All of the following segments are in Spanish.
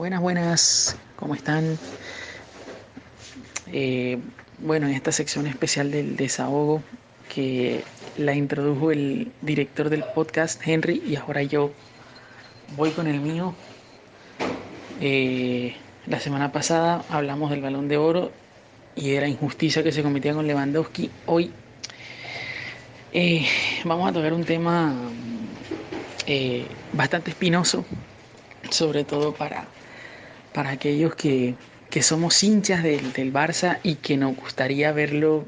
Buenas, buenas, ¿cómo están? Eh, bueno, en esta sección especial del desahogo que la introdujo el director del podcast, Henry, y ahora yo voy con el mío. Eh, la semana pasada hablamos del balón de oro y de la injusticia que se cometía con Lewandowski. Hoy eh, vamos a tocar un tema bastante espinoso, sobre todo para para aquellos que, somos hinchas del, del, Barça y que nos gustaría verlo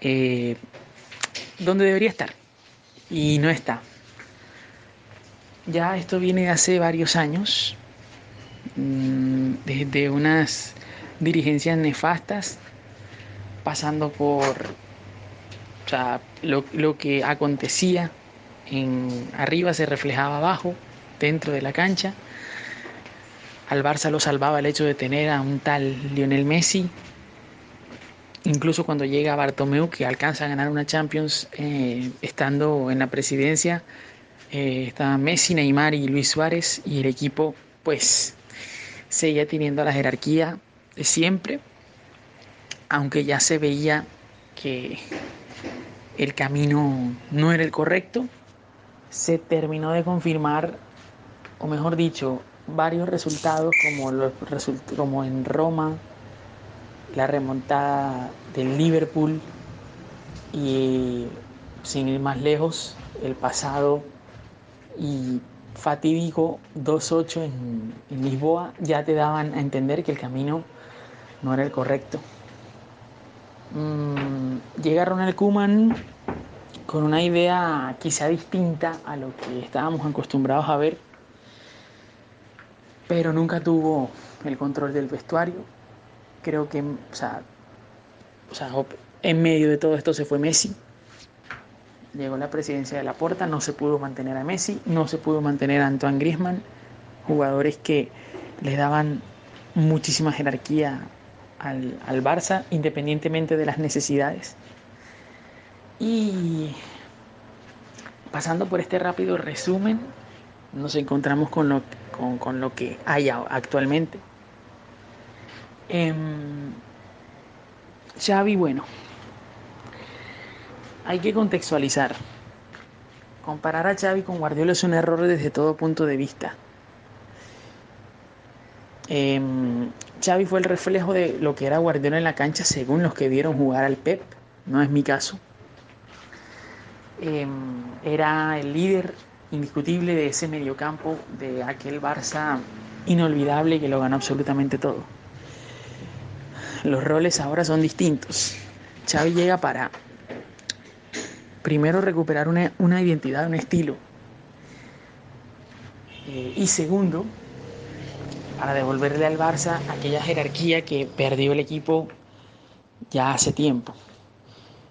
eh, donde debería estar. Y no está. Ya esto viene de hace varios años, mm, desde unas dirigencias nefastas, pasando por lo, lo que acontecía en arriba se reflejaba abajo, dentro de la cancha al Barça lo salvaba el hecho de tener a un tal Lionel Messi. Incluso cuando llega Bartomeu, que alcanza a ganar una Champions eh, estando en la presidencia, eh, estaban Messi, Neymar y Luis Suárez, y el equipo, pues, seguía teniendo la jerarquía de siempre, aunque ya se veía que el camino no era el correcto, se terminó de confirmar, o mejor dicho, varios resultados como, los, como en Roma, la remontada del Liverpool y sin ir más lejos, el pasado y fatídico 2-8 en, Lisboa ya te daban a entender que el camino no era el correcto. Mm, llega Ronald Kuman con una idea quizá distinta a lo que estábamos acostumbrados a ver pero nunca tuvo el control del vestuario. Creo que, o sea, en medio de todo esto se fue Messi. Llegó la presidencia de la Porta, no se pudo mantener a Messi, no se pudo mantener a Antoine Griezmann, jugadores que le daban muchísima jerarquía al, al Barça, independientemente de las necesidades. Y pasando por este rápido resumen, nos encontramos con lo, con, lo que hay actualmente. Eh, Xavi, bueno, hay que contextualizar. Comparar a Xavi con Guardiola es un error desde todo punto de vista. Em, Xavi fue el reflejo de lo que era Guardiola en la cancha según los que vieron jugar al Pep, no es mi caso. Em, era el líder indiscutible de ese mediocampo, de aquel Barça inolvidable que lo ganó absolutamente todo. Los roles ahora son distintos. Xavi llega para primero recuperar una, identidad, un estilo. Eh, y segundo, para devolverle al Barça aquella jerarquía que perdió el equipo ya hace tiempo.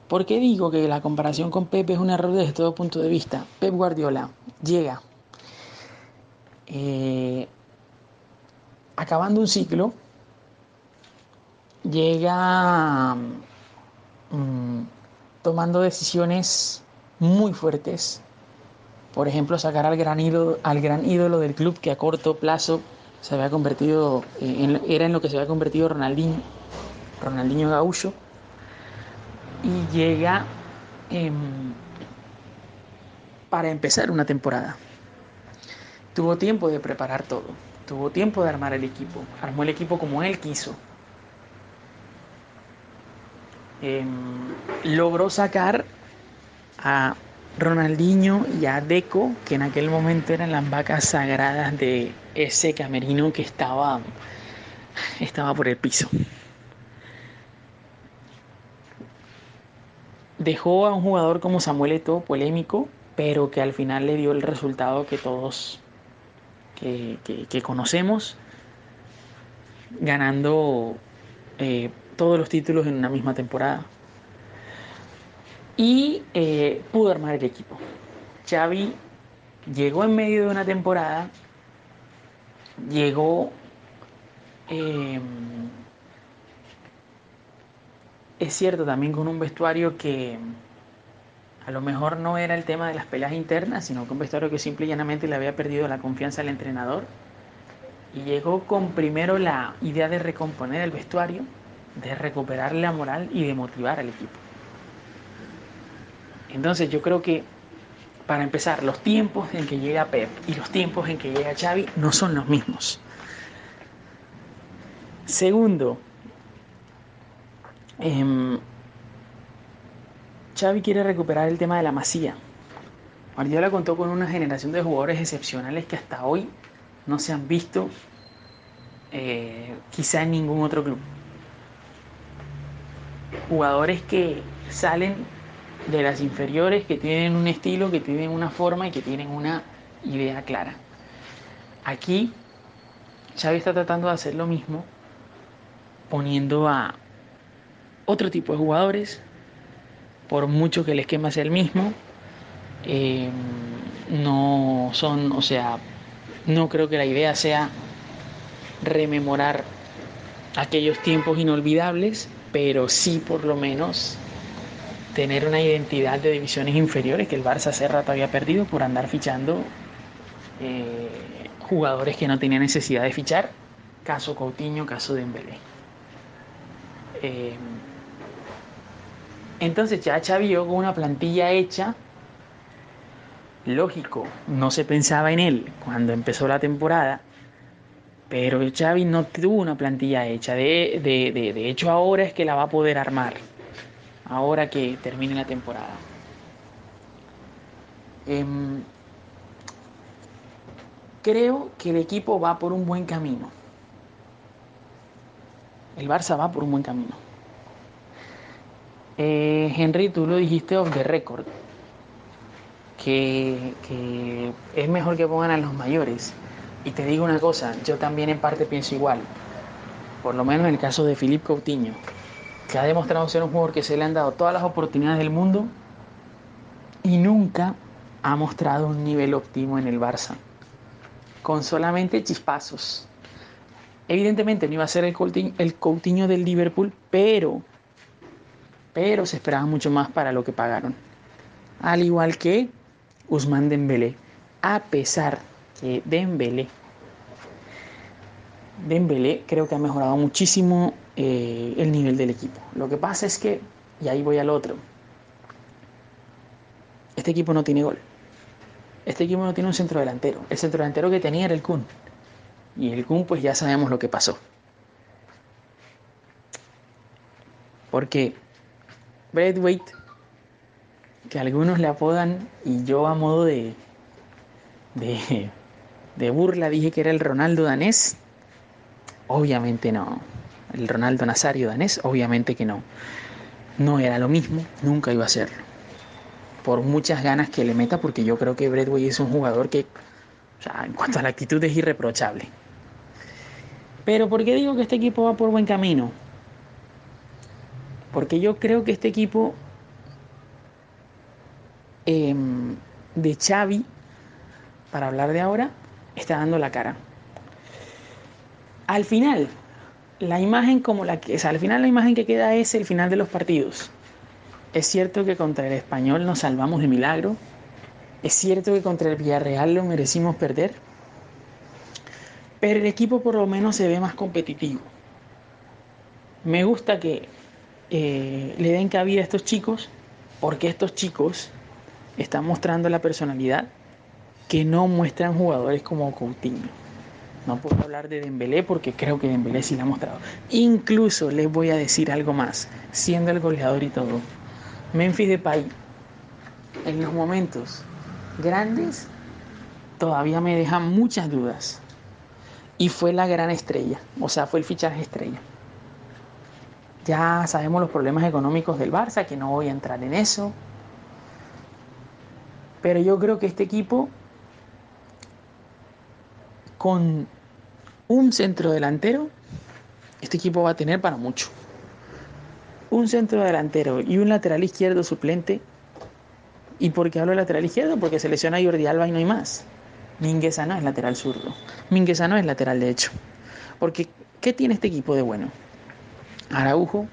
¿Por qué digo que la comparación con Pepe es un error desde todo punto de vista? Pep Guardiola llega eh, acabando un ciclo, llega mm, tomando decisiones muy fuertes. Por ejemplo, sacar al gran, ídolo, al gran ídolo del club que a corto plazo se había convertido, en, era en lo que se había convertido Ronaldinho, Ronaldinho Gaullo y llega em, para empezar una temporada. Tuvo tiempo de preparar todo, tuvo tiempo de armar el equipo, armó el equipo como él quiso. Em, logró sacar a Ronaldinho y a Deco, que en aquel momento eran las vacas sagradas de ese camerino que estaba, estaba por el piso. Dejó a un jugador como Samuel Eto'o polémico, pero que al final le dio el resultado que todos que, conocemos, ganando eh, todos los títulos en una misma temporada. Y eh, pudo armar el equipo. Xavi llegó en medio de una temporada, llegó em, es cierto también con un vestuario que a lo mejor no era el tema de las peleas internas, sino que un vestuario que simple y llanamente le había perdido la confianza al entrenador. Y llegó con primero la idea de recomponer el vestuario, de recuperar la moral y de motivar al equipo. Entonces yo creo que para empezar, los tiempos en que llega Pep y los tiempos en que llega Xavi no son los mismos. Segundo, eh, Xavi quiere recuperar el tema de la masía. Guardiola contó con una generación de jugadores excepcionales que hasta hoy no se han visto eh, quizá en ningún otro club. Jugadores que salen de las inferiores, que tienen un estilo, que tienen una forma y que tienen una idea clara. Aquí Xavi está tratando de hacer lo mismo, poniendo a otro tipo de jugadores, por mucho que el esquema sea el mismo, eh, no son, o sea, no creo que la idea sea rememorar aquellos tiempos inolvidables, pero sí por lo menos tener una identidad de divisiones inferiores que el Barça hace rato había perdido por andar fichando eh, jugadores que no tenía necesidad de fichar, caso Coutinho, caso Dembélé. Eh, entonces ya Xavi llegó con una plantilla hecha, lógico, no se pensaba en él cuando empezó la temporada, pero Xavi no tuvo una plantilla hecha, de, de, de, de hecho ahora es que la va a poder armar ahora que termine la temporada. Eh, creo que el equipo va por un buen camino. El Barça va por un buen camino. Eh, Henry, tú lo dijiste off the record, que, es mejor que pongan a los mayores. Y te digo una cosa, yo también en parte pienso igual. Por lo menos en el caso de Philippe Coutinho que ha demostrado ser un jugador que se le han dado todas las oportunidades del mundo y nunca ha mostrado un nivel óptimo en el Barça, con solamente chispazos. Evidentemente no iba a ser el Coutinho, el Coutinho del Liverpool, pero, pero se esperaba mucho más para lo que pagaron. Al igual que Usman Dembélé, a pesar que Dembélé Dembélé creo que ha mejorado muchísimo eh, el nivel del equipo. Lo que pasa es que, y ahí voy al otro, este equipo no tiene gol. Este equipo no tiene un centro delantero. El centro delantero que tenía era el Kun. Y el Kun pues ya sabemos lo que pasó. Porque Braithwaite, que algunos le apodan, y yo a modo de, de, de burla dije que era el Ronaldo danés, obviamente no el Ronaldo Nazario danés, obviamente que no. No era lo mismo, nunca iba a serlo. Por muchas ganas que le meta, porque yo creo que Bradway es un jugador que, o sea, en cuanto a la actitud, es irreprochable. Pero ¿por qué digo que este equipo va por buen camino? Porque yo creo que este equipo eh, de Xavi, para hablar de ahora, está dando la cara. Al final, la imagen como la que, o al final la imagen que queda es el final de los partidos. Es cierto que contra el español nos salvamos de milagro. Es cierto que contra el Villarreal lo merecimos perder. Pero el equipo por lo menos se ve más competitivo. Me gusta que eh, le den cabida a estos chicos porque estos chicos están mostrando la personalidad que no muestran jugadores como Coutinho. No puedo hablar de Dembélé porque creo que Dembélé sí la ha mostrado. Incluso les voy a decir algo más, siendo el goleador y todo. Memphis Depay, en los momentos grandes, todavía me deja muchas dudas. Y fue la gran estrella, o sea, fue el fichaje estrella. Ya sabemos los problemas económicos del Barça, que no voy a entrar en eso. Pero yo creo que este equipo con un centro delantero, este equipo va a tener para mucho. Un centro delantero y un lateral izquierdo suplente. ¿Y por qué hablo de lateral izquierdo? Porque se lesiona Jordi Alba y no hay más. Mingueza no es lateral zurdo. Mingueza no es lateral derecho. Porque, ¿qué tiene este equipo de bueno? Araujo.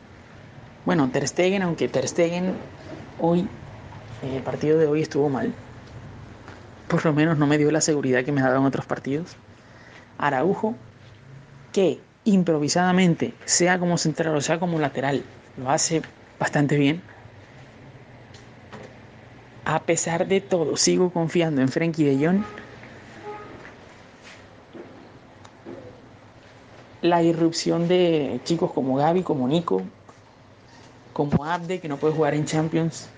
Bueno, Ter Stegen, aunque Ter Stegen hoy, el partido de hoy estuvo mal. Por lo menos no me dio la seguridad que me daba en otros partidos. Araujo, que improvisadamente, sea como central o sea como lateral, lo hace bastante bien. A pesar de todo, sigo confiando en Frenkie de Jong. La irrupción de chicos como Gaby, como Nico, como Abde, que no puede jugar en Champions,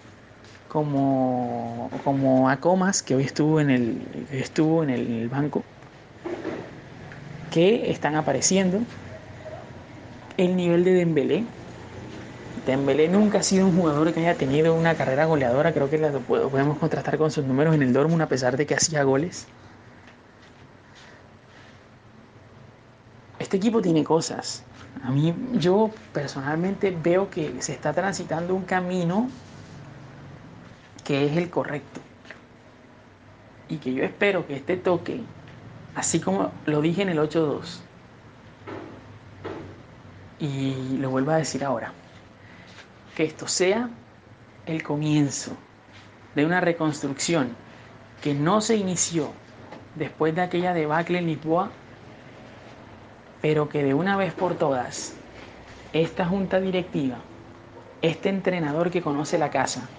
como, como Acomas, que hoy estuvo en el, estuvo en el banco, que están apareciendo. El nivel de Dembélé. Dembélé nunca ha sido un jugador que haya tenido una carrera goleadora. Creo que lo podemos contrastar con sus números en el Dortmund a pesar de que hacía goles. Este equipo tiene cosas. A mí, yo personalmente veo que se está transitando un camino que es el correcto. Y que yo espero que este toque, así como lo dije en el 8-2, y lo vuelvo a decir ahora, que esto sea el comienzo de una reconstrucción que no se inició después de aquella debacle en Lisboa, pero que de una vez por todas esta junta directiva, este entrenador que conoce la casa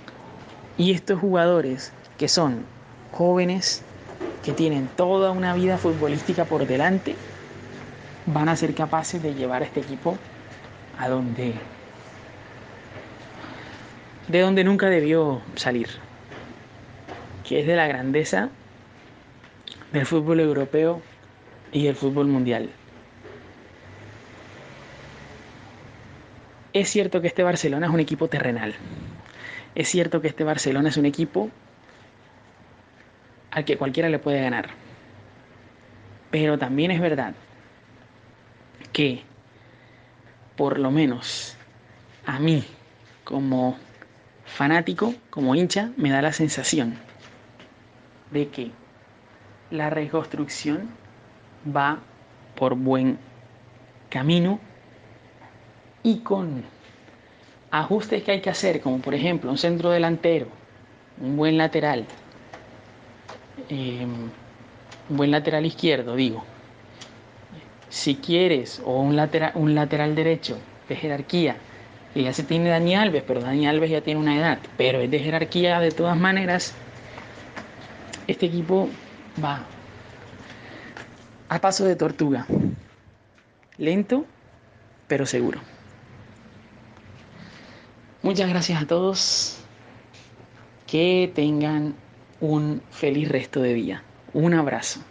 y estos jugadores que son jóvenes, que tienen toda una vida futbolística por delante, van a ser capaces de llevar a este equipo a donde de donde nunca debió salir, que es de la grandeza del fútbol europeo y el fútbol mundial. Es cierto que este Barcelona es un equipo terrenal. Es cierto que este Barcelona es un equipo al que cualquiera le puede ganar. Pero también es verdad que por lo menos a mí como fanático, como hincha, me da la sensación de que la reconstrucción va por buen camino y con ajustes que hay que hacer, como por ejemplo un centro delantero, un buen lateral, eh, un buen lateral izquierdo, digo, si quieres, o un lateral, un lateral derecho de jerarquía, que ya se tiene Dani Alves, pero Dani Alves ya tiene una edad, pero es de jerarquía de todas maneras, este equipo va a paso de tortuga, lento, pero seguro. Muchas gracias a todos. Que tengan un feliz resto de día. Un abrazo.